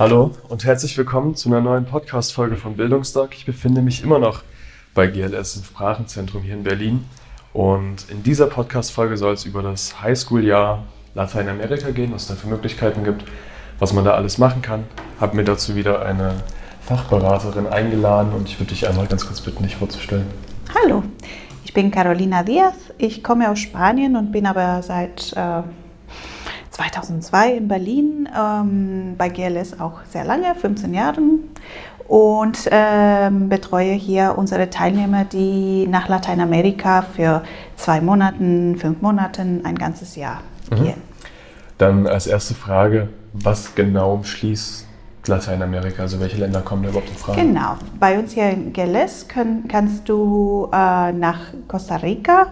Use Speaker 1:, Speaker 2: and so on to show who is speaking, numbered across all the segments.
Speaker 1: Hallo und herzlich willkommen zu einer neuen Podcast-Folge von Bildungsdoc. Ich befinde mich immer noch bei GLS im Sprachenzentrum hier in Berlin. Und in dieser Podcast-Folge soll es über das Highschool-Jahr Lateinamerika gehen, was es da für Möglichkeiten gibt, was man da alles machen kann. Habe mir dazu wieder eine Fachberaterin eingeladen und ich würde dich einmal ganz kurz bitten, dich vorzustellen.
Speaker 2: Hallo, ich bin Carolina Diaz. Ich komme aus Spanien und bin aber seit äh, 2002 in Berlin, ähm, bei GLS auch sehr lange, 15 Jahren und ähm, betreue hier unsere Teilnehmer, die nach Lateinamerika für zwei Monate, fünf Monate, ein ganzes Jahr mhm. gehen.
Speaker 1: Dann als erste Frage, was genau umschließt Lateinamerika? Also welche Länder kommen da überhaupt in Frage?
Speaker 2: Genau, bei uns hier in GLS können, kannst du äh, nach Costa Rica,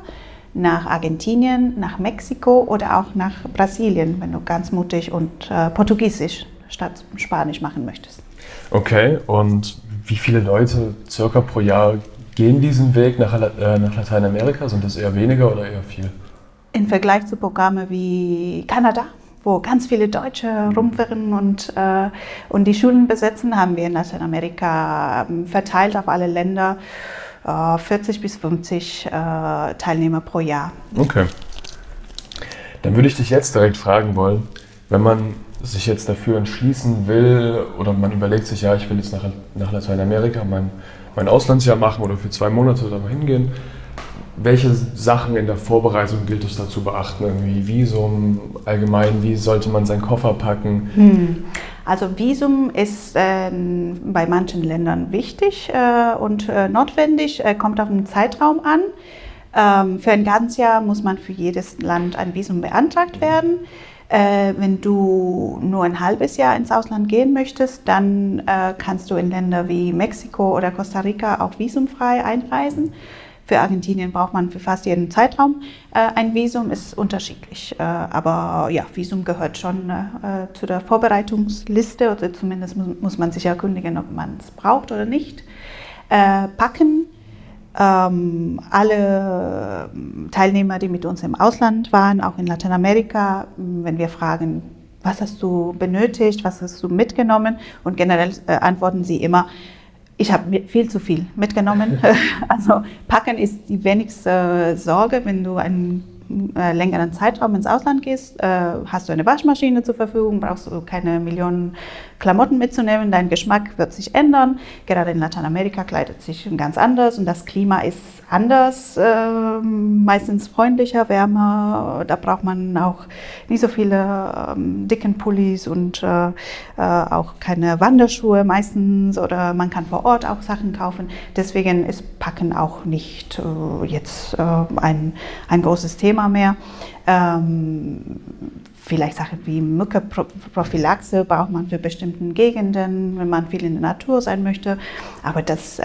Speaker 2: nach Argentinien, nach Mexiko oder auch nach Brasilien, wenn du ganz mutig und äh, Portugiesisch statt Spanisch machen möchtest.
Speaker 1: Okay, und wie viele Leute circa pro Jahr gehen diesen Weg nach, äh, nach Lateinamerika? Sind das eher weniger oder eher viel?
Speaker 2: Im Vergleich zu Programmen wie Kanada, wo ganz viele Deutsche rumwirren und, äh, und die Schulen besetzen, haben wir in Lateinamerika ähm, verteilt auf alle Länder 40 äh, bis 50 äh, Teilnehmer pro Jahr.
Speaker 1: Okay. Dann würde ich dich jetzt direkt fragen wollen, wenn man sich jetzt dafür entschließen will oder man überlegt sich, ja, ich will jetzt nach, nach Lateinamerika mein, mein Auslandsjahr machen oder für zwei Monate da mal hingehen, welche Sachen in der Vorbereitung gilt es da zu beachten? Irgendwie Visum, allgemein, wie sollte man seinen Koffer packen? Hm.
Speaker 2: Also Visum ist äh, bei manchen Ländern wichtig äh, und äh, notwendig, kommt auf den Zeitraum an. Ähm, für ein ganzes Jahr muss man für jedes Land ein Visum beantragt werden. Äh, wenn du nur ein halbes Jahr ins Ausland gehen möchtest, dann äh, kannst du in Länder wie Mexiko oder Costa Rica auch visumfrei einreisen. Für Argentinien braucht man für fast jeden Zeitraum äh, ein Visum, ist unterschiedlich. Äh, aber ja, Visum gehört schon äh, zu der Vorbereitungsliste oder zumindest muss, man sich erkundigen, ob man es braucht oder nicht. Packen. Ähm, alle Teilnehmer, die mit uns im Ausland waren, auch in Lateinamerika, wenn wir fragen, was hast du benötigt, was hast du mitgenommen und generell äh, antworten sie immer, ich habe viel zu viel mitgenommen. also packen ist die wenigste Sorge, wenn du einen äh, längeren Zeitraum ins Ausland gehst, äh, hast du eine Waschmaschine zur Verfügung, brauchst du keine Millionen Klamotten mitzunehmen. Dein Geschmack wird sich ändern. Gerade in Lateinamerika kleidet sich ganz anders und das Klima ist anders, äh, meistens freundlicher, wärmer. Da braucht man auch nicht so viele ähm, dicken Pullis und äh, äh, auch keine Wanderschuhe meistens oder man kann vor Ort auch Sachen kaufen. Deswegen ist Packen auch nicht äh, jetzt äh, ein, ein großes Thema mehr. Ähm, vielleicht Sachen wie Mückeprophylaxe braucht man für bestimmte Gegenden, wenn man viel in der Natur sein möchte. Aber das äh,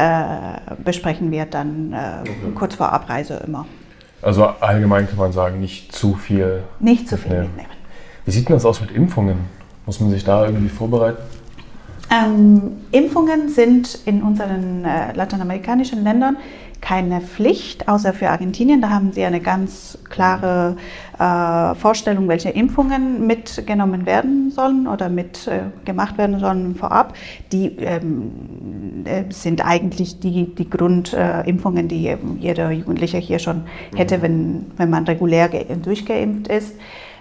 Speaker 2: besprechen wir dann äh, okay. kurz vor Abreise immer.
Speaker 1: Also allgemein kann man sagen, nicht zu viel.
Speaker 2: Nicht zu viel mitnehmen. mitnehmen.
Speaker 1: Wie sieht denn das aus mit Impfungen? Muss man sich da irgendwie vorbereiten?
Speaker 2: Ähm, Impfungen sind in unseren äh, lateinamerikanischen Ländern keine Pflicht, außer für Argentinien. Da haben sie eine ganz klare äh, Vorstellung, welche Impfungen mitgenommen werden sollen oder mit äh, gemacht werden sollen vorab. Die ähm, äh, sind eigentlich die, die Grundimpfungen, die jeder Jugendliche hier schon hätte, mhm. wenn, wenn man regulär durchgeimpft ist.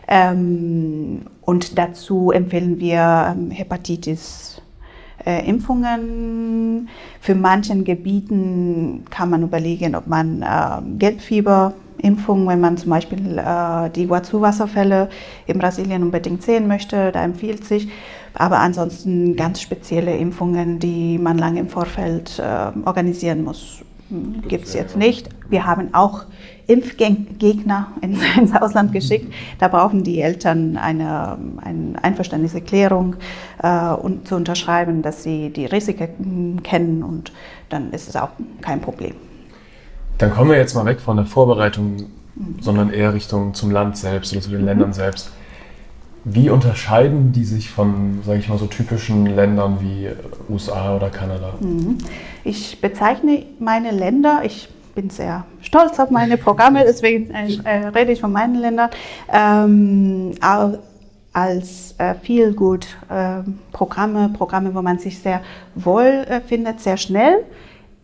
Speaker 2: Ähm, und dazu empfehlen wir ähm, Hepatitis äh, Impfungen. Für manchen Gebieten kann man überlegen, ob man äh, Gelbfieber Impfung, wenn man zum Beispiel äh, die Guazu-Wasserfälle in Brasilien unbedingt sehen möchte, da empfiehlt sich. Aber ansonsten ganz spezielle Impfungen, die man lange im Vorfeld äh, organisieren muss, gibt es jetzt nicht. Wir haben auch Impfgegner ins Ausland geschickt. Da brauchen die Eltern eine, eine Einverständniserklärung äh, und zu unterschreiben, dass sie die Risiken kennen und dann ist es auch kein Problem.
Speaker 1: Dann kommen wir jetzt mal weg von der Vorbereitung, mhm. sondern eher Richtung zum Land selbst oder zu den mhm. Ländern selbst. Wie unterscheiden die sich von, sage ich mal, so typischen Ländern wie USA oder Kanada? Mhm.
Speaker 2: Ich bezeichne meine Länder, ich bin sehr stolz auf meine Programme, deswegen äh, rede ich von meinen Ländern, ähm, als äh, viel gut äh, Programme, Programme, wo man sich sehr wohl äh, findet, sehr schnell.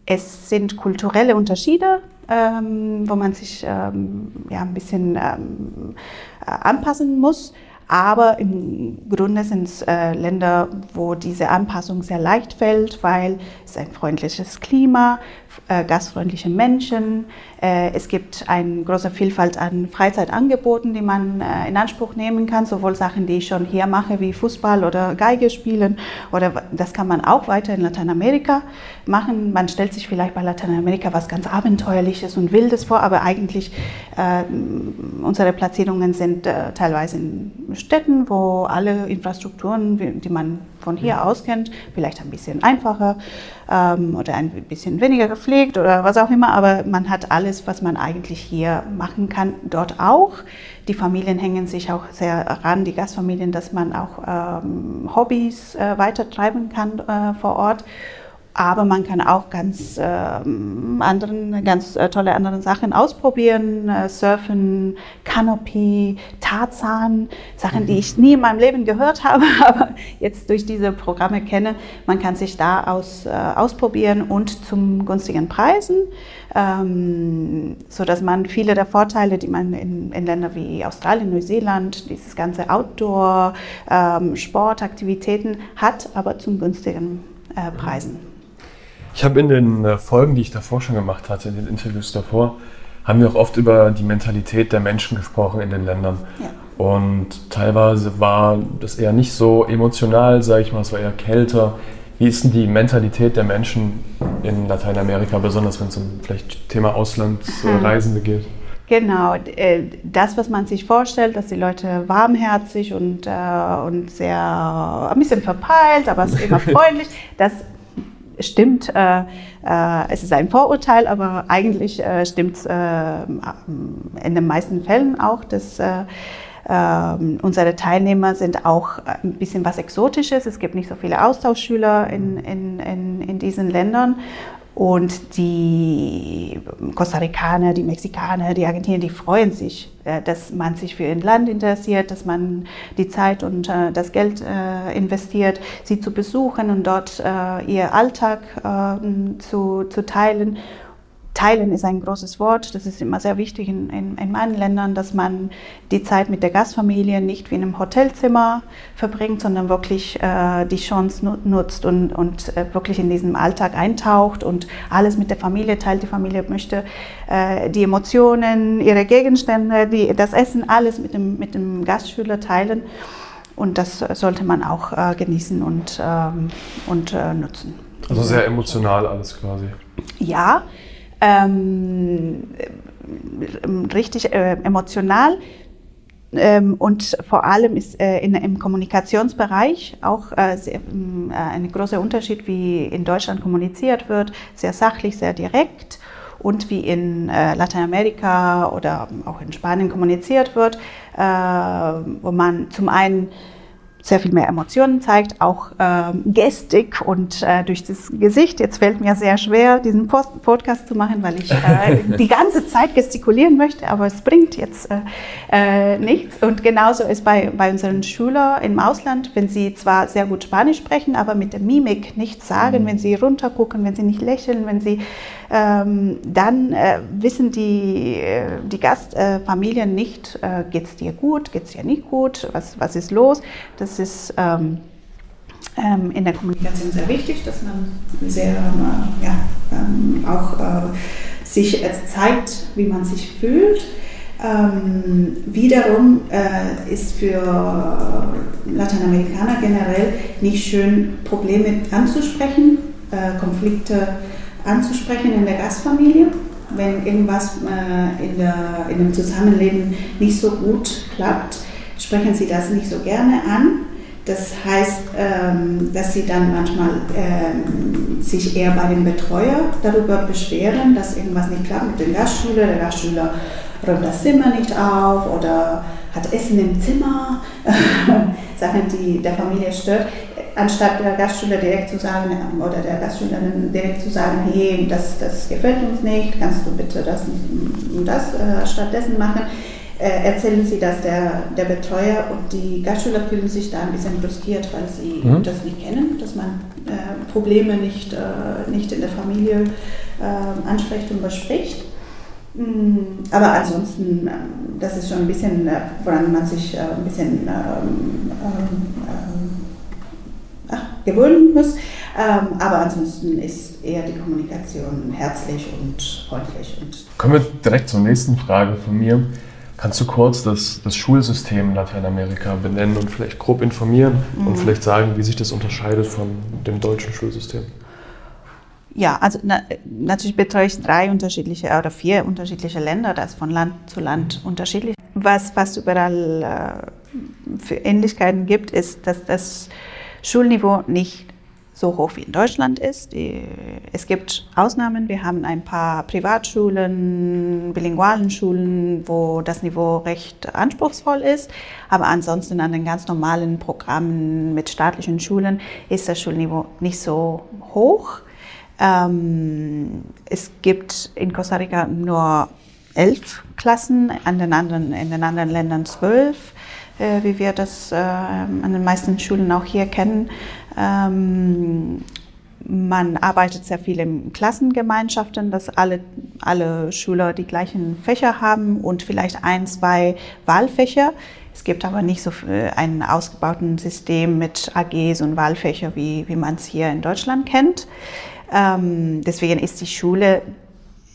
Speaker 2: Es sind kulturelle Unterschiede, ähm, wo man sich ähm, ja, ein bisschen ähm, äh, anpassen muss. Aber im Grunde sind es äh, Länder, wo diese Anpassung sehr leicht fällt, weil es ein freundliches Klima, äh, gastfreundliche Menschen. Äh, es gibt eine große Vielfalt an Freizeitangeboten, die man äh, in Anspruch nehmen kann, sowohl Sachen, die ich schon hier mache, wie Fußball oder Geige spielen, oder das kann man auch weiter in Lateinamerika machen. Man stellt sich vielleicht bei Lateinamerika was ganz Abenteuerliches und Wildes vor, aber eigentlich äh, unsere Platzierungen sind teilweise in Städten, wo alle Infrastrukturen, die man von hier aus kennt, vielleicht ein bisschen einfacher ähm, oder ein bisschen weniger gepflegt oder was auch immer, aber man hat alles, was man eigentlich hier machen kann, dort auch. Die Familien hängen sich auch sehr ran, die Gastfamilien, dass man auch ähm, Hobbys äh, weitertreiben kann äh, vor Ort. Aber man kann auch ganz äh, anderen, ganz äh, tolle andere Sachen ausprobieren. Äh, Surfen, Canopy, Tarzan, Sachen, die mhm. ich nie in meinem Leben gehört habe, aber jetzt durch diese Programme kenne. Man kann sich da aus, äh, ausprobieren und zum günstigen Preisen, ähm, so dass man viele der Vorteile, die man in, in Ländern wie Australien, Neuseeland, dieses ganze Outdoor, ähm, Sportaktivitäten hat, aber zum günstigen äh, Preisen.
Speaker 1: Ich habe in den äh, Folgen, die ich davor schon gemacht hatte, in den Interviews davor, haben wir auch oft über die Mentalität der Menschen gesprochen in den Ländern. Ja. Und teilweise war das eher nicht so emotional, sage ich mal, es war eher kälter. Wie ist denn die Mentalität der Menschen in Lateinamerika, besonders wenn es um vielleicht Thema Auslandsreisende geht?
Speaker 2: Genau, äh, das, was man sich vorstellt, dass die Leute warmherzig und, äh, und sehr ein bisschen verpeilt, aber immer freundlich, das stimmt, äh, äh, es ist ein Vorurteil, aber eigentlich äh, stimmt es äh, in den meisten Fällen auch, dass äh, ähm, unsere Teilnehmer sind auch ein bisschen was Exotisches. Es gibt nicht so viele Austauschschüler in, in, in, in diesen Ländern. Und die Costa Ricaner, die Mexikaner, die Argentinier, die freuen sich, äh, dass man sich für ihr Land interessiert, dass man die Zeit und äh, das Geld äh, investiert, sie zu besuchen und dort ihr Alltag zu, zu teilen Teilen ist ein großes Wort. Das ist immer sehr wichtig in, in, in, meinen Ländern, dass man die Zeit mit der Gastfamilie nicht wie in einem Hotelzimmer verbringt, sondern wirklich äh, die Chance nutzt und, und äh, wirklich in diesen Alltag eintaucht und alles mit der Familie teilt. Die Familie möchte äh, die Emotionen, ihre Gegenstände, die, das Essen, alles mit dem, mit dem Gastschüler teilen. Und das sollte man auch äh, genießen und, ähm, und äh, nutzen.
Speaker 1: Also sehr emotional alles quasi.
Speaker 2: Ja, ähm, richtig äh, emotional. Ähm, und vor allem ist äh, in, im Kommunikationsbereich auch äh, sehr, äh, ein großer Unterschied, wie in Deutschland kommuniziert wird, sehr sachlich, sehr direkt und wie in äh, Lateinamerika oder auch in Spanien kommuniziert wird, äh, wo man zum einen sehr viel mehr Emotionen zeigt, auch ähm, Gestik und äh, durch das Gesicht. Jetzt fällt mir sehr schwer, diesen Post Podcast zu machen, weil ich äh, die ganze Zeit gestikulieren möchte, aber es bringt jetzt äh, äh, nichts. Und genauso ist bei, bei unseren Schülern im Ausland, wenn sie zwar sehr gut Spanisch sprechen, aber mit der Mimik nichts sagen, mhm. wenn sie runtergucken, wenn sie nicht lächeln, wenn sie ähm, dann äh, wissen die, äh, die Gastfamilien nicht, äh, geht es dir gut, geht es dir nicht gut, was, was ist los. Das ist ähm, ähm, in der Kommunikation sehr wichtig, dass man sehr äh, ja, ähm, auch äh, sich zeigt, wie man sich fühlt. Ähm, wiederum äh, ist für Lateinamerikaner generell nicht schön, Probleme anzusprechen, äh, Konflikte anzusprechen in der Gastfamilie. Wenn irgendwas äh, in, der, in dem Zusammenleben nicht so gut klappt, sprechen sie das nicht so gerne an. Das heißt, ähm, dass sie dann manchmal ähm, sich eher bei dem Betreuer darüber beschweren, dass irgendwas nicht klappt mit dem Gastschüler. Der Gastschüler räumt das Zimmer nicht auf oder hat Essen im Zimmer, Sachen, die der Familie stört. Anstatt der Gastschüler direkt zu sagen oder der Gastschülerin direkt zu sagen, hey, das, das gefällt uns nicht, kannst du bitte das und das äh, stattdessen machen, äh, erzählen sie das der, der Betreuer und die Gastschüler fühlen sich da ein bisschen brüskiert, weil sie mhm. das nicht kennen, dass man äh, Probleme nicht, äh, nicht in der Familie äh, anspricht und bespricht. Mm, aber ansonsten, ähm, das ist schon ein bisschen, äh, woran man sich ein bisschen ähm, ähm, ach, gewöhnen muss. aber ansonsten ist eher die Kommunikation herzlich und freundlich. Und
Speaker 1: Kommen wir direkt zur nächsten Frage von mir. Kannst du kurz das, das Schulsystem in Lateinamerika benennen und vielleicht grob informieren mhm. und vielleicht sagen, wie sich das unterscheidet von dem deutschen Schulsystem?
Speaker 2: Ja, also na, natürlich betreue ich drei unterschiedliche oder vier unterschiedliche Länder, das von Land zu Land unterschiedlich. Was fast überall äh, für Ähnlichkeiten gibt, ist, dass das Schulniveau nicht so hoch wie in Deutschland ist. Es gibt Ausnahmen. Wir haben ein paar Privatschulen, bilingualen Schulen, wo das Niveau recht anspruchsvoll ist. Aber ansonsten an den ganz normalen Programmen mit staatlichen Schulen ist das Schulniveau nicht so hoch. Ähm, es gibt in Costa Rica nur elf Klassen, an den anderen, in den anderen Ländern zwölf, äh, wie wir das äh, an den meisten Schulen auch hier kennen. Ähm, man arbeitet sehr viel in Klassengemeinschaften, dass alle, alle Schüler die gleichen Fächer haben und vielleicht ein, zwei Wahlfächer. Es gibt aber nicht so ein ausgebauten System mit AGs und Wahlfächer, wie, wie man es hier in Deutschland kennt. Ähm, deswegen ist die Schule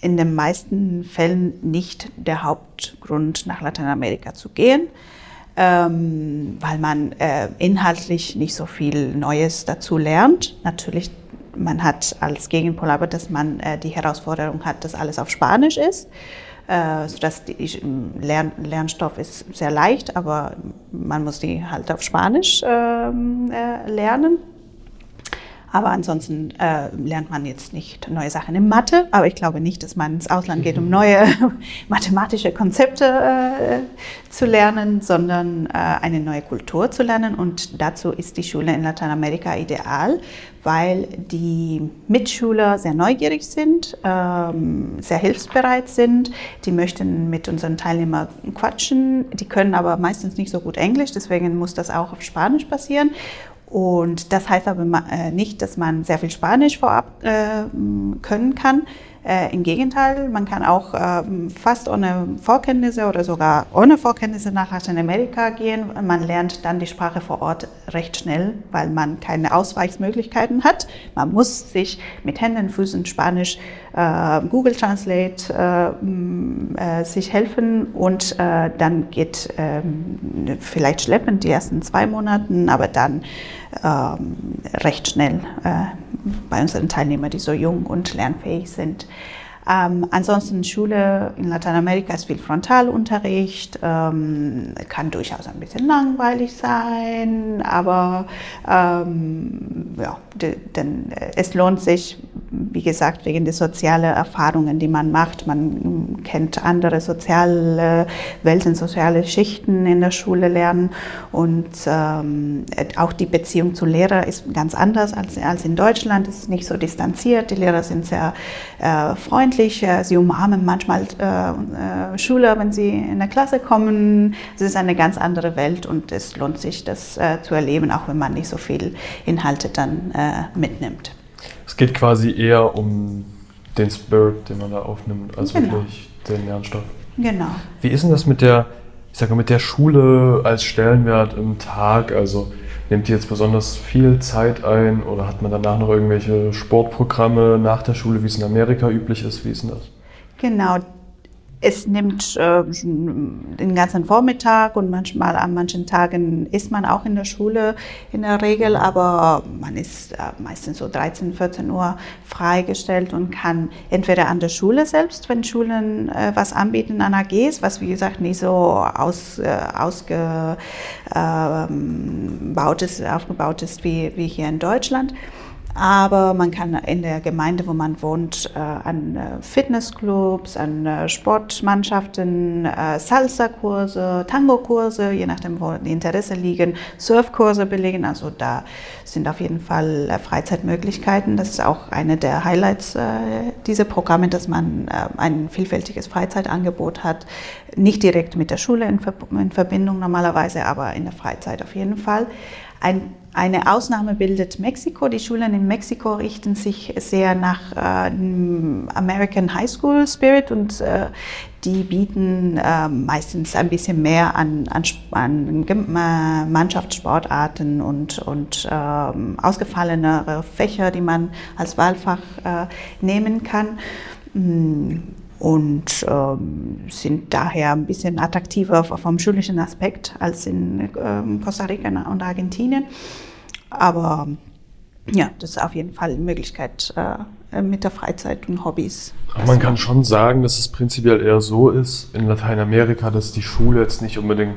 Speaker 2: in den meisten Fällen nicht der Hauptgrund, nach Lateinamerika zu gehen, ähm, weil man äh, inhaltlich nicht so viel Neues dazu lernt. Natürlich, man hat als Gegenpol aber, dass man äh, die Herausforderung hat, dass alles auf Spanisch ist. Äh, sodass der Lern Lernstoff ist sehr leicht, aber man muss die halt auf Spanisch ähm, äh, lernen. Aber ansonsten äh, lernt man jetzt nicht neue Sachen in Mathe. Aber ich glaube nicht, dass man ins Ausland geht, um neue mathematische Konzepte äh, zu lernen, sondern äh, eine neue Kultur zu lernen. Und dazu ist die Schule in Lateinamerika ideal, weil die Mitschüler sehr neugierig sind, ähm, sehr hilfsbereit sind. Die möchten mit unseren Teilnehmern quatschen. Die können aber meistens nicht so gut Englisch, deswegen muss das auch auf Spanisch passieren. Und das heißt aber äh, nicht, dass man sehr viel Spanisch vorab äh, können kann. Äh, Im Gegenteil, man kann auch äh, fast ohne Vorkenntnisse oder sogar ohne Vorkenntnisse nach Lateinamerika gehen. Man lernt dann die Sprache vor Ort recht schnell, weil man keine Ausweichsmöglichkeiten hat. Man muss sich mit Händen, Füßen Spanisch, äh, Google Translate äh, äh, sich helfen und äh, dann geht ähm, vielleicht schleppend die ersten zwei Monate, aber dann ähm, recht schnell bei unseren Teilnehmern, die so jung und lernfähig sind. Ähm, ansonsten Schule in Lateinamerika ist viel Frontalunterricht, ähm, kann durchaus ein bisschen langweilig sein, aber ähm, ja, denn äh, es lohnt sich, wie gesagt, wegen der sozialen Erfahrungen, die man macht. Man kennt andere soziale Welten, soziale Schichten in der Schule lernen und ähm, auch die Beziehung zu Lehrer ist ganz anders als, als in Deutschland. Es ist nicht so distanziert. Die Lehrer sind sehr äh, freundlich. Sie umarmen manchmal äh, äh, Schüler, wenn sie in der Klasse kommen. Es ist eine ganz andere Welt und es lohnt sich, das äh, zu erleben, auch wenn man nicht so viel Inhalte dann äh, äh, mitnimmt.
Speaker 1: Es geht quasi eher um den Spirit, den man da aufnimmt, als genau. wirklich den Lernstoff.
Speaker 2: Genau.
Speaker 1: Wie ist denn das mit der, ich sage mal, mit der Schule als Stellenwert im Tag? Also nimmt die jetzt besonders viel Zeit ein oder hat man danach noch irgendwelche Sportprogramme nach der Schule, wie es in Amerika üblich ist? Wie ist denn das?
Speaker 2: Genau. Es nimmt äh, den ganzen Vormittag und manchmal an manchen Tagen ist man auch in der Schule in der Regel, aber man ist äh, meistens so 13, 14 Uhr freigestellt und kann entweder an der Schule selbst, wenn Schulen äh, was anbieten an AGs, was wie gesagt nicht so aus, äh, ausgebaut ähm, ist, aufgebaut ist wie, wie hier in Deutschland aber man kann in der Gemeinde, wo man wohnt, äh, an äh, Fitnessclubs, an äh, Sportmannschaften, Salsa-Kurse, Tango-Kurse, je nachdem, wo die Interesse liegen, Surfkurse belegen. Also da sind auf jeden Fall Freizeitmöglichkeiten. Das ist auch eine der Highlights dieser Programme, dass man ein vielfältiges Freizeitangebot hat. Nicht direkt mit der Schule in Verbindung normalerweise, aber in der Freizeit auf jeden Fall. Ein, eine Ausnahme bildet Mexiko. Die Schulen in Mexiko richten sich sehr nach äh, American High School Spirit und äh, die bieten äh, meistens ein bisschen mehr an, an, an Mannschaftssportarten und, und ähm, ausgefallenere Fächer, die man als Wahlfach äh, nehmen kann. Und ähm, sind daher ein bisschen attraktiver vom schulischen Aspekt als in ähm, Costa Rica und Argentinien. Aber ja, das ist auf jeden Fall eine Möglichkeit äh, mit der Freizeit und Hobbys.
Speaker 1: Aber man kann schon sagen, dass es prinzipiell eher so ist in Lateinamerika, dass die Schule jetzt nicht unbedingt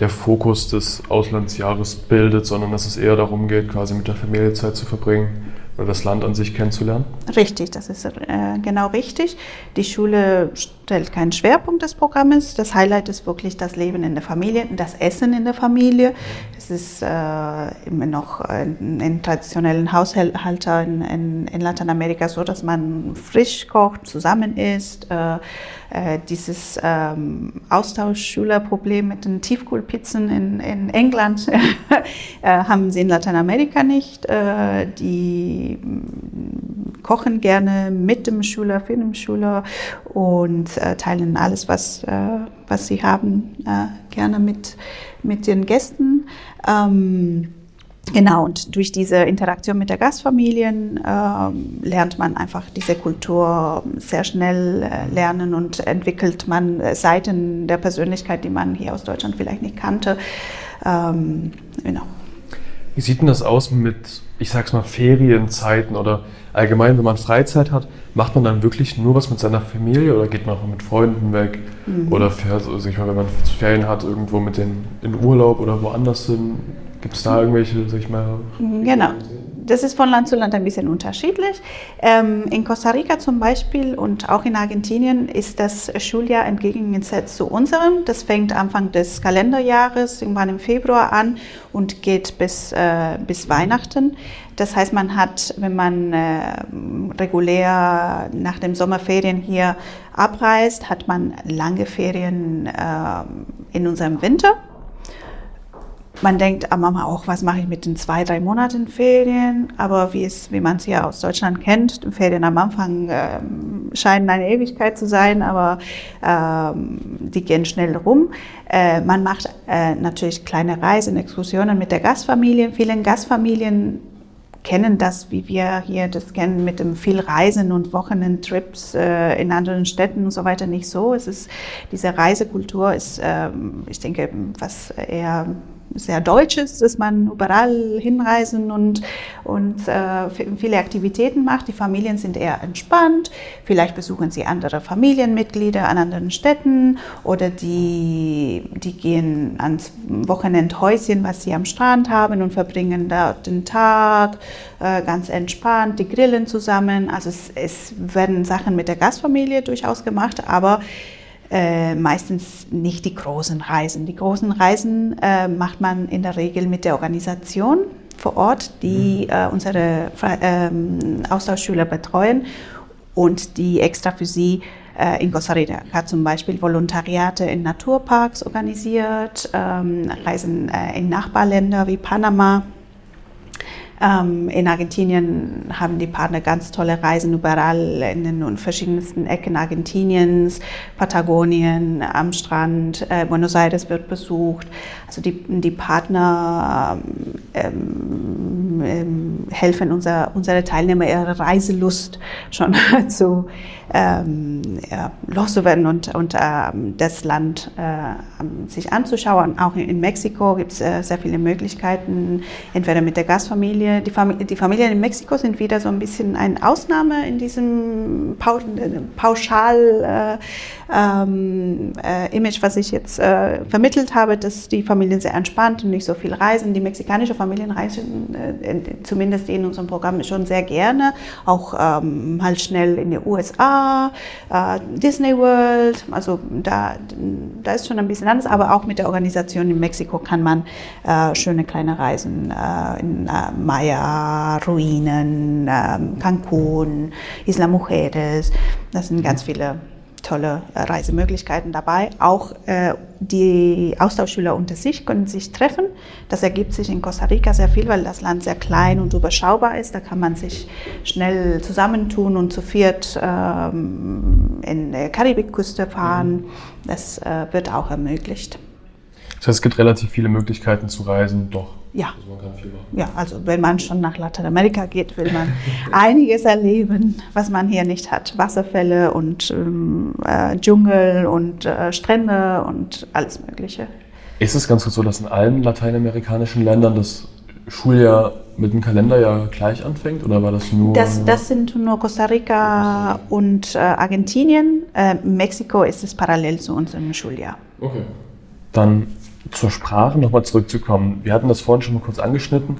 Speaker 1: der Fokus des Auslandsjahres bildet, sondern dass es eher darum geht, quasi mit der Familie Zeit zu verbringen oder das Land an sich kennenzulernen?
Speaker 2: Richtig, das ist äh, genau richtig. Die Schule stellt keinen Schwerpunkt des Programmes. Das Highlight ist wirklich das Leben in der Familie, das Essen in der Familie. Es ist äh, immer noch in, in traditionellen Haushaltern in, in, Lateinamerika so, dass man frisch kocht, zusammen isst. Äh, äh, dieses ähm, Austauschschülerproblem mit den Tiefkühlpizzen in, in England äh, haben sie in Lateinamerika nicht. Äh, die mm, kochen gerne mit dem Schüler, für den Schüler und äh, teilen alles, was, was sie haben, gerne mit, mit den Gästen. Ähm, Genau, und durch diese Interaktion mit der Gastfamilien äh, lernt man einfach diese Kultur sehr schnell äh, lernen und entwickelt man Seiten der Persönlichkeit, die man hier aus Deutschland vielleicht nicht kannte. Ähm,
Speaker 1: genau. Wie sieht denn das aus mit, ich sag's mal, Ferienzeiten oder allgemein, wenn man Freizeit hat? Macht man dann wirklich nur was mit seiner Familie oder geht man auch mit Freunden weg? Mhm. Oder fährt, also ich meine, wenn man Ferien hat, irgendwo mit den in Urlaub oder woanders hin? Gibt es da irgendwelche, sag ich mal?
Speaker 2: Genau. Das ist von Land zu Land ein bisschen unterschiedlich. Ähm, in Costa Rica zum Beispiel und auch in Argentinien ist das Schuljahr entgegengesetzt zu unserem. Das fängt Anfang des Kalenderjahres, irgendwann im Februar an und geht bis, äh, bis Weihnachten. Das heißt, man hat, wenn man äh, regulär nach den Sommerferien hier abreist, hat man lange Ferien äh, in unserem Winter man denkt, ah, Mama auch, was mache ich mit den zwei, drei Monaten Ferien? Aber wie, es, wie man es ja aus Deutschland kennt, Ferien am Anfang äh, scheinen eine Ewigkeit zu sein, aber ähm, die gehen schnell rum. Äh, man macht äh, natürlich kleine Reisen, Exkursionen mit der Gastfamilie. Vielen Gastfamilien kennen das, wie wir hier das kennen, mit dem viel Reisen und Wochenendtrips äh, in anderen Städten und so weiter nicht so. Es ist, diese Reisekultur ist, ähm, ich denke, was eher sehr deutsch ist, dass man überall hinreisen und, und äh, viele Aktivitäten macht. Die Familien sind eher entspannt. Vielleicht besuchen sie andere Familienmitglieder an anderen Städten oder die, die gehen ans Wochenendhäuschen, was sie am Strand haben und verbringen dort den Tag äh, ganz entspannt. Die grillen zusammen. Also es, es werden Sachen mit der Gastfamilie durchaus gemacht, aber äh, meistens nicht die großen Reisen. Die großen Reisen äh, macht man in der Regel mit der Organisation vor Ort, die mhm. äh, unsere ähm, Austauschschüler betreuen und die extra für sie äh, in Costa Rica zum Beispiel Volontariate in Naturparks organisiert, ähm, Reisen äh, in Nachbarländer wie Panama ähm, in Argentinien haben die Partner ganz tolle Reisen überall in den verschiedensten Ecken Argentiniens, Patagonien, am Strand, äh, Buenos Aires wird besucht. Also die, die Partner ähm, ähm, helfen unser, unsere Teilnehmer ihre Reiselust schon zu, ähm, ja, loszuwerden und, und ähm, das Land äh, sich anzuschauen. Auch in, in Mexiko gibt es äh, sehr viele Möglichkeiten, entweder mit der Gastfamilie. Die, Fam die Familien in Mexiko sind wieder so ein bisschen eine Ausnahme in diesem Pau pauschal äh, ähm, äh, was ich jetzt äh, vermittelt habe, dass die Familien sehr entspannt und nicht so viel reisen. Die mexikanische Familien reisen, äh, zumindest in unserem Programm, schon sehr gerne, auch ähm, halt schnell in die USA, äh, Disney World, also da, da ist schon ein bisschen anders, aber auch mit der Organisation in Mexiko kann man äh, schöne kleine Reisen in äh, Maya-Ruinen, ähm, Cancun, Isla Mujeres, das sind ganz viele tolle äh, Reisemöglichkeiten dabei. Auch äh, die Austauschschüler unter sich können sich treffen. Das ergibt sich in Costa Rica sehr viel, weil das Land sehr klein und überschaubar ist. Da kann man sich schnell zusammentun und zu viert ähm, in der Karibikküste fahren. Mhm. Das äh, wird auch ermöglicht.
Speaker 1: Das heißt, es gibt relativ viele Möglichkeiten zu reisen, doch.
Speaker 2: Ja. Also man kann viel machen. Ja, also wenn man schon nach Lateinamerika geht, will man einiges erleben, was man hier nicht hat. Wasserfälle und ähm, äh, Dschungel und äh, Strände und alles Mögliche.
Speaker 1: Ist es ganz so, dass in allen lateinamerikanischen Ländern das Schuljahr mit dem Kalenderjahr gleich anfängt oder war das nur?
Speaker 2: Das, das sind nur Costa Rica und äh, Argentinien. Äh, Mexiko ist es parallel zu unserem Schuljahr.
Speaker 1: Okay. Dann zur Sprache nochmal zurückzukommen. Wir hatten das vorhin schon mal kurz angeschnitten.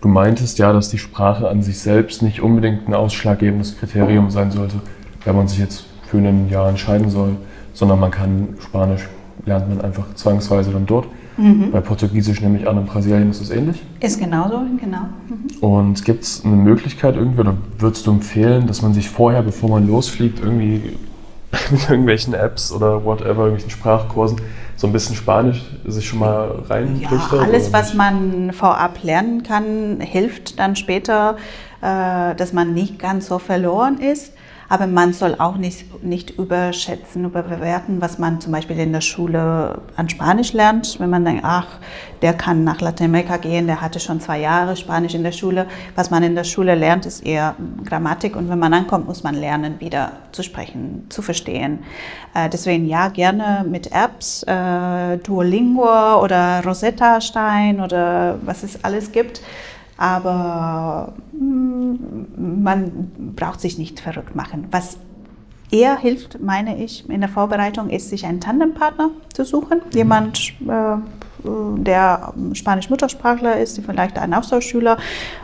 Speaker 1: Du meintest ja, dass die Sprache an sich selbst nicht unbedingt ein ausschlaggebendes Kriterium sein sollte, wenn man sich jetzt für ein Jahr entscheiden soll, sondern man kann Spanisch lernt man einfach zwangsweise dann dort. Mhm. Bei Portugiesisch nehme ich an, in Brasilien ist es ähnlich.
Speaker 2: Ist genauso, genau.
Speaker 1: Mhm. Und gibt es eine Möglichkeit irgendwie, oder würdest du empfehlen, dass man sich vorher, bevor man losfliegt, irgendwie mit irgendwelchen Apps oder whatever, irgendwelchen Sprachkursen, so ein bisschen Spanisch sich schon mal reinflüchtet?
Speaker 2: Ja, alles, was man vorab lernen kann, hilft dann später, äh, dass man nicht ganz so verloren ist. Aber man soll auch nicht, nicht überschätzen, überbewerten, was man zum Beispiel in der Schule an Spanisch lernt. Wenn man denkt, ach, der kann nach Lateinamerika gehen, der hatte schon zwei Jahre Spanisch in der Schule. Was man in der Schule lernt, ist eher Grammatik. Und wenn man ankommt, muss man lernen, wieder zu sprechen, zu verstehen. Äh, deswegen ja, gerne mit Apps, äh, Duolingo oder Rosetta Stein oder was es alles gibt. Aber mm, man braucht sich nicht verrückt machen. Was eher hilft, meine ich, in der Vorbereitung, ist, sich einen Tandempartner zu suchen. Mhm. Jemand, äh, der Spanisch-Muttersprachler ist, vielleicht ein Austauschschüler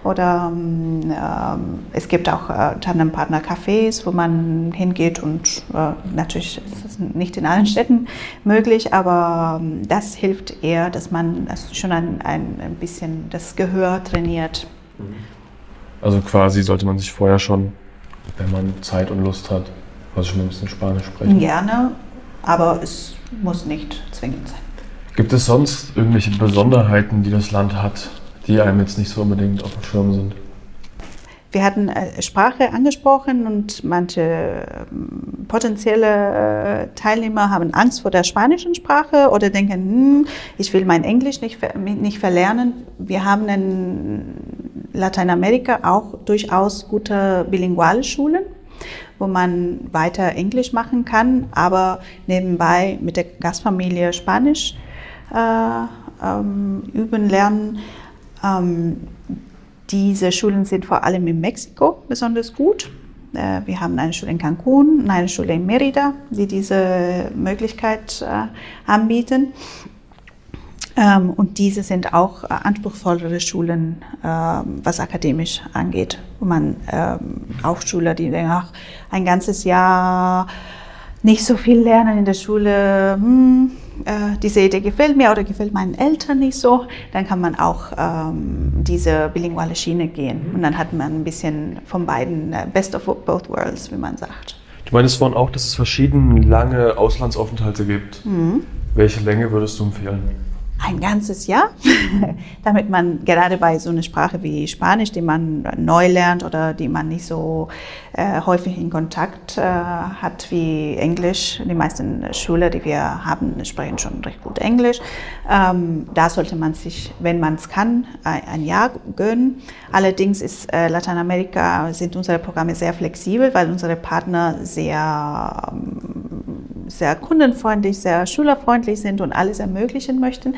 Speaker 2: oder äh, es gibt auch äh, Tandempartner-Cafés, wo man hingeht und äh, natürlich ist es nicht in allen Städten möglich, aber ähm, das hilft eher, dass man das schon ein, ein, ein bisschen das Gehör trainiert. Mhm.
Speaker 1: Also quasi sollte man sich vorher schon, wenn man Zeit und Lust hat, also schon ein bisschen Spanisch sprechen.
Speaker 2: Gerne, aber es muss nicht zwingend sein.
Speaker 1: Gibt es sonst irgendwelche Besonderheiten, die das Land hat, die einem jetzt nicht so unbedingt auf dem Schirm sind?
Speaker 2: Wir hatten äh, Sprache angesprochen und manche ähm, potenzielle äh, Teilnehmer haben Angst vor der spanischen Sprache oder denken, hm, ich will mein Englisch nicht, nicht verlernen. Wir haben in Lateinamerika auch durchaus gute bilinguale Schulen wo man weiter Englisch machen kann, aber nebenbei mit der Gastfamilie Spanisch ähm, üben lernen. Ähm, diese Schulen sind vor allem in Mexiko besonders gut. Äh, wir haben eine Schule in Cancun und eine Schule in Merida, die diese Möglichkeit äh, anbieten. Ähm, und diese sind auch äh, anspruchsvollere Schulen, äh, was akademisch angeht. Wo man ähm, auch Schüler, die denken, ach, ein ganzes Jahr nicht so viel lernen in der Schule, hm, äh, diese Idee gefällt mir oder gefällt meinen Eltern nicht so, dann kann man auch ähm, diese bilinguale Schiene gehen. Und dann hat man ein bisschen von beiden, äh, best of both worlds, wie man sagt.
Speaker 1: Du meinst vorhin auch, dass es verschiedene lange Auslandsaufenthalte gibt. Mhm. Welche Länge würdest du empfehlen?
Speaker 2: Ein ganzes Jahr, damit man gerade bei so einer Sprache wie Spanisch, die man neu lernt oder die man nicht so äh, häufig in Kontakt äh, hat wie Englisch. Die meisten Schüler, die wir haben, sprechen schon recht gut Englisch. Ähm, da sollte man sich, wenn man es kann, ein, Jahr gönnen. Allerdings ist äh, Lateinamerika, sind unsere Programme sehr flexibel, weil unsere Partner sehr ähm, sehr kundenfreundlich, sehr schülerfreundlich sind und alles ermöglichen möchten.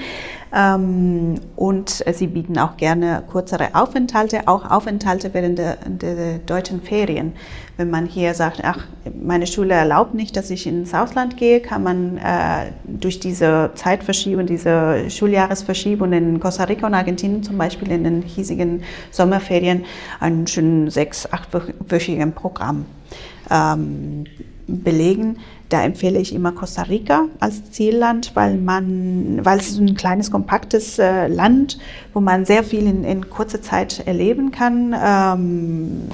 Speaker 2: Ähm, und sie bieten auch gerne kürzere Aufenthalte, auch Aufenthalte während der, der deutschen Ferien. Wenn man hier sagt, ach, meine Schule erlaubt nicht, dass ich ins Ausland gehe, kann man äh, durch diese Zeitverschiebung, diese Schuljahresverschiebung in Costa Rica und Argentinien zum Beispiel in den hiesigen Sommerferien ein schön sechs-, achtwöchigen Programm ähm, belegen. Da empfehle ich immer Costa Rica als Zielland, weil man, weil es ein kleines, kompaktes äh, Land, wo man sehr viel in, in kurzer Zeit erleben kann. Ähm,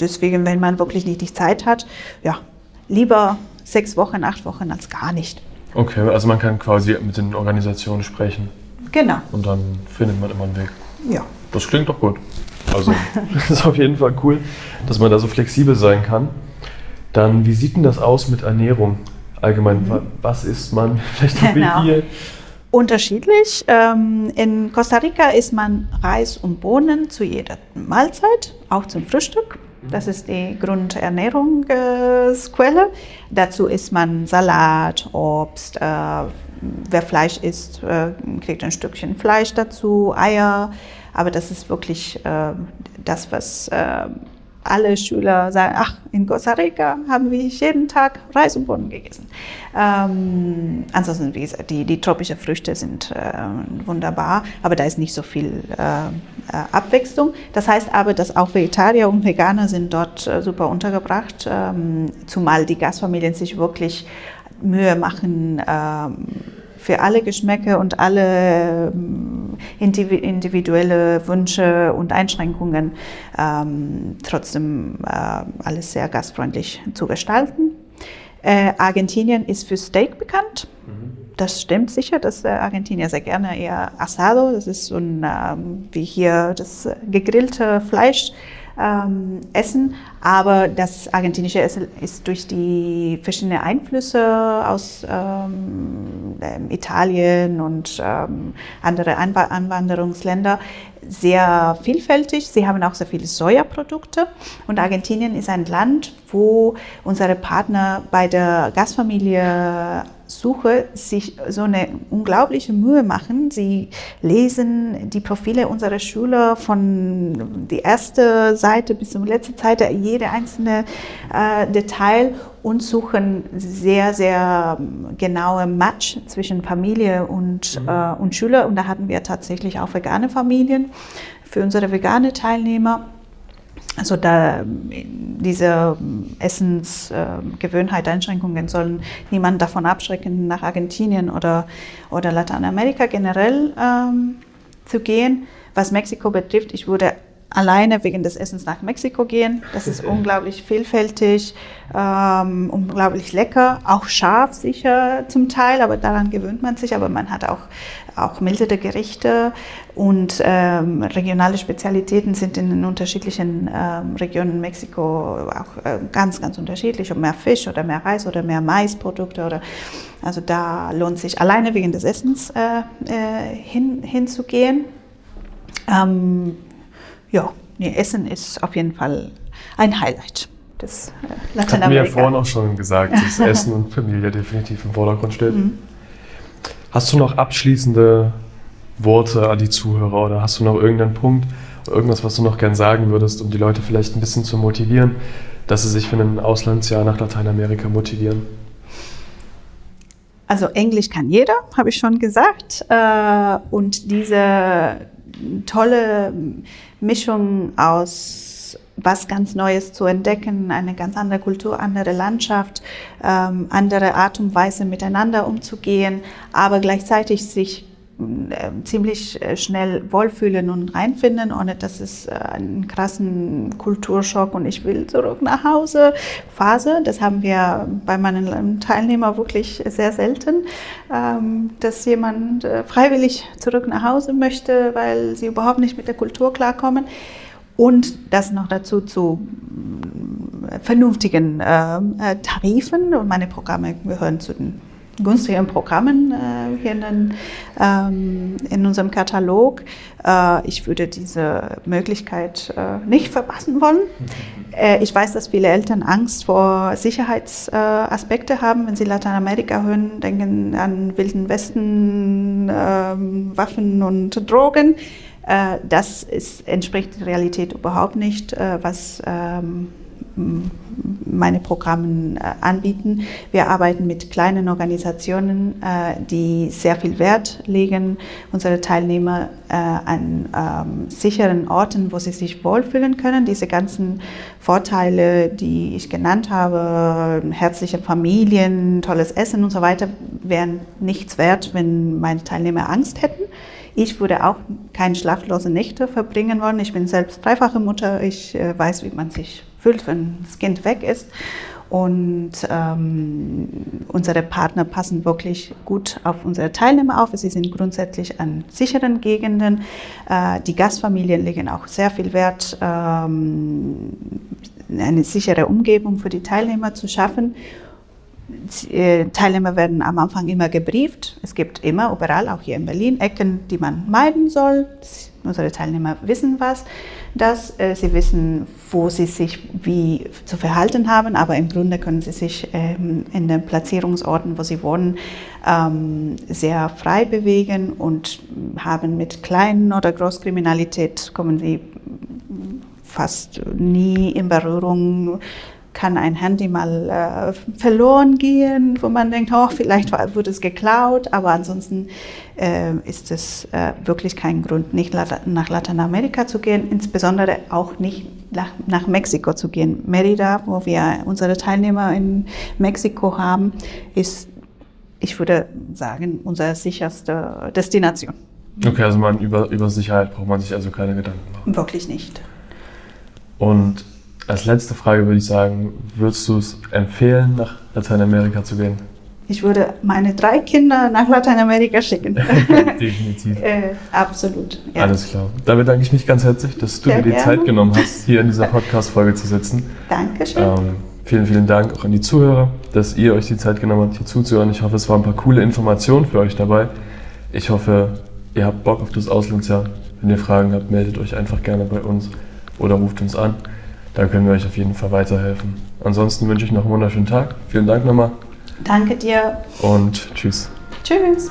Speaker 2: deswegen, wenn man wirklich nicht die Zeit hat, ja, lieber sechs Wochen, acht Wochen als gar nicht.
Speaker 1: Okay, also man kann quasi mit den Organisationen sprechen.
Speaker 2: Genau.
Speaker 1: Und dann findet man immer einen Weg.
Speaker 2: Ja.
Speaker 1: Das klingt doch gut. Also, das ist auf jeden Fall cool, dass man da so flexibel sein kann. Dann, wie sieht denn das aus mit Ernährung? Allgemein, mhm. was isst man? Vielleicht auch genau. wie viel?
Speaker 2: Unterschiedlich. Ähm, in Costa Rica isst man Reis und Bohnen zu jeder Mahlzeit, auch zum Frühstück. Das ist die Grundernährungsquelle. Dazu isst man Salat, Obst. Äh, wer Fleisch isst, äh, kriegt ein Stückchen Fleisch dazu, Eier. Aber das ist wirklich äh, das, was alle Schüler sagen, ach, in Costa Rica haben wir jeden Tag Reis und Bohnen gegessen. Ähm, ansonsten, wie gesagt, die, die tropischen Früchte sind äh, wunderbar, aber da ist nicht so viel äh, äh, Abwechslung. Das heißt aber, dass auch Vegetarier und Veganer sind dort äh, super untergebracht, ähm, zumal die Gastfamilien sich wirklich Mühe machen, ähm, für alle Geschmäcker und alle ähm, individuelle Wünsche und Einschränkungen ähm, trotzdem äh, alles sehr gastfreundlich zu gestalten. Äh, Argentinien ist für Steak bekannt. Mhm. Das stimmt sicher, dass äh, Argentinier sehr gerne eher Asado, das ist so ein, ähm, wie hier das gegrillte Fleisch, ähm, essen. Aber das argentinische Essen ist durch die verschiedenen Einflüsse aus ähm, ähm Italien und ähm, andere Anwanderungsländer sehr vielfältig. Sie haben auch sehr viele Sojaprodukte. Und Argentinien ist ein Land, wo unsere Partner bei der Gastfamilie Suche sich so eine unglaubliche Mühe machen. Sie lesen die Profile unserer Schüler von der ersten Seite bis zur letzten Seite, jede einzelne äh, Detail und suchen sehr, sehr genaue Match zwischen Familie und, mhm. äh, und Schüler. Und da hatten wir tatsächlich auch vegane Familien für unsere vegane Teilnehmer. Also da diese Essensgewohnheit, Einschränkungen sollen niemanden davon abschrecken, nach Argentinien oder, oder Lateinamerika generell ähm, zu gehen. Was Mexiko betrifft, ich würde alleine wegen des Essens nach Mexiko gehen. Das ist unglaublich vielfältig, ähm, unglaublich lecker, auch scharf sicher zum Teil, aber daran gewöhnt man sich. Aber man hat auch, auch mildere Gerichte und ähm, regionale Spezialitäten sind in den unterschiedlichen ähm, Regionen Mexiko auch äh, ganz, ganz unterschiedlich. Ob mehr Fisch oder mehr Reis oder mehr Maisprodukte oder also da lohnt sich alleine wegen des Essens äh, äh, hin, hinzugehen. Ähm, ja, nee, Essen ist auf jeden Fall ein Highlight des
Speaker 1: äh, Lateinamerika. Hatten wir ja vorhin auch schon gesagt, dass Essen und Familie definitiv im Vordergrund steht. Mhm. Hast du noch abschließende Worte an die Zuhörer oder hast du noch irgendeinen Punkt, irgendwas, was du noch gern sagen würdest, um die Leute vielleicht ein bisschen zu motivieren, dass sie sich für ein Auslandsjahr nach Lateinamerika motivieren?
Speaker 2: Also Englisch kann jeder, habe ich schon gesagt. Äh, und diese tolle Mischung aus was ganz Neues zu entdecken, eine ganz andere Kultur, andere Landschaft, ähm, andere Art und Weise miteinander umzugehen, aber gleichzeitig sich äh, ziemlich äh, schnell wohlfühlen und reinfinden, ohne dass es äh, einen krassen Kulturschock und ich will zurück nach Hause Phase. Das haben wir bei meinen Teilnehmern wirklich sehr selten, ähm, dass jemand freiwillig zurück nach Hause möchte, weil sie überhaupt nicht mit der Kultur klarkommen. Und das noch dazu zu äh, vernünftigen äh, Tarifen. Und meine Programme gehören zu den günstigen Programmen äh, hier in, ähm, in, unserem Katalog. Äh, ich würde diese Möglichkeit äh, nicht verpassen wollen. Äh, ich weiß, dass viele Eltern Angst vor Sicherheitsaspekte haben. Wenn sie Lateinamerika hören, denken an Wilden Westen, ähm, Waffen und Drogen. Äh, das ist, entspricht der Realität überhaupt nicht, äh, was ähm, meine Programme äh, anbieten. Wir arbeiten mit kleinen Organisationen, die sehr viel Wert legen, unsere Teilnehmer an ähm, sicheren Orten, wo sie sich wohlfühlen können. Diese ganzen Vorteile, die ich genannt habe, herzliche Familien, tolles Essen und so weiter, wären nichts wert, wenn meine Teilnehmer Angst hätten. Ich würde auch keine schlaflose Nächte verbringen wollen. Ich bin selbst dreifache Mutter. Ich äh, weiß, wie man sich fühlt, wenn das Kind weg ist. Und ähm, unsere Partner passen wirklich gut auf unsere Teilnehmer auf. Sie sind grundsätzlich an sicheren Gegenden. Äh, die Gastfamilien legen auch sehr viel Wert, ähm, eine sichere Umgebung für die Teilnehmer zu schaffen. Äh, Teilnehmer werden am Anfang immer gebrieft. Es gibt immer, überall, auch hier in Berlin, Ecken, die man meiden soll. Unsere Teilnehmer wissen was, dass äh, sie wissen, wo sie sich wie zu verhalten haben, aber im Grunde können sie sich ähm, in den Platzierungsorten, wo sie wohnen, ähm, sehr frei bewegen und haben mit kleinen oder Großkriminalität kommen sie fast nie in Berührung kann ein Handy mal äh, verloren gehen, wo man denkt, oh, vielleicht wurde es geklaut, aber ansonsten äh, ist es äh, wirklich kein Grund, nicht nach Lateinamerika zu gehen, insbesondere auch nicht nach, nach Mexiko zu gehen. Merida, wo wir unsere Teilnehmer in Mexiko haben, ist, ich würde sagen, unsere sicherste Destination.
Speaker 1: Okay, also man über, über Sicherheit braucht man sich also keine Gedanken machen.
Speaker 2: Wirklich nicht.
Speaker 1: Und als letzte Frage würde ich sagen, würdest du es empfehlen, nach Lateinamerika zu gehen?
Speaker 2: Ich würde meine drei Kinder nach Lateinamerika schicken.
Speaker 1: Definitiv.
Speaker 2: äh, absolut.
Speaker 1: Ja. Alles klar. Da bedanke ich mich ganz herzlich, dass du Sehr dir die gerne. Zeit genommen hast, hier in dieser Podcast-Folge zu sitzen.
Speaker 2: Dankeschön. Ähm,
Speaker 1: vielen, vielen Dank auch an die Zuhörer, dass ihr euch die Zeit genommen habt, hier zuzuhören. Ich hoffe, es waren ein paar coole Informationen für euch dabei. Ich hoffe, ihr habt Bock auf das Auslandsjahr. Wenn ihr Fragen habt, meldet euch einfach gerne bei uns oder ruft uns an. Da können wir euch auf jeden Fall weiterhelfen. Ansonsten wünsche ich noch einen wunderschönen Tag. Vielen Dank nochmal.
Speaker 2: Danke dir.
Speaker 1: Und tschüss.
Speaker 2: Tschüss.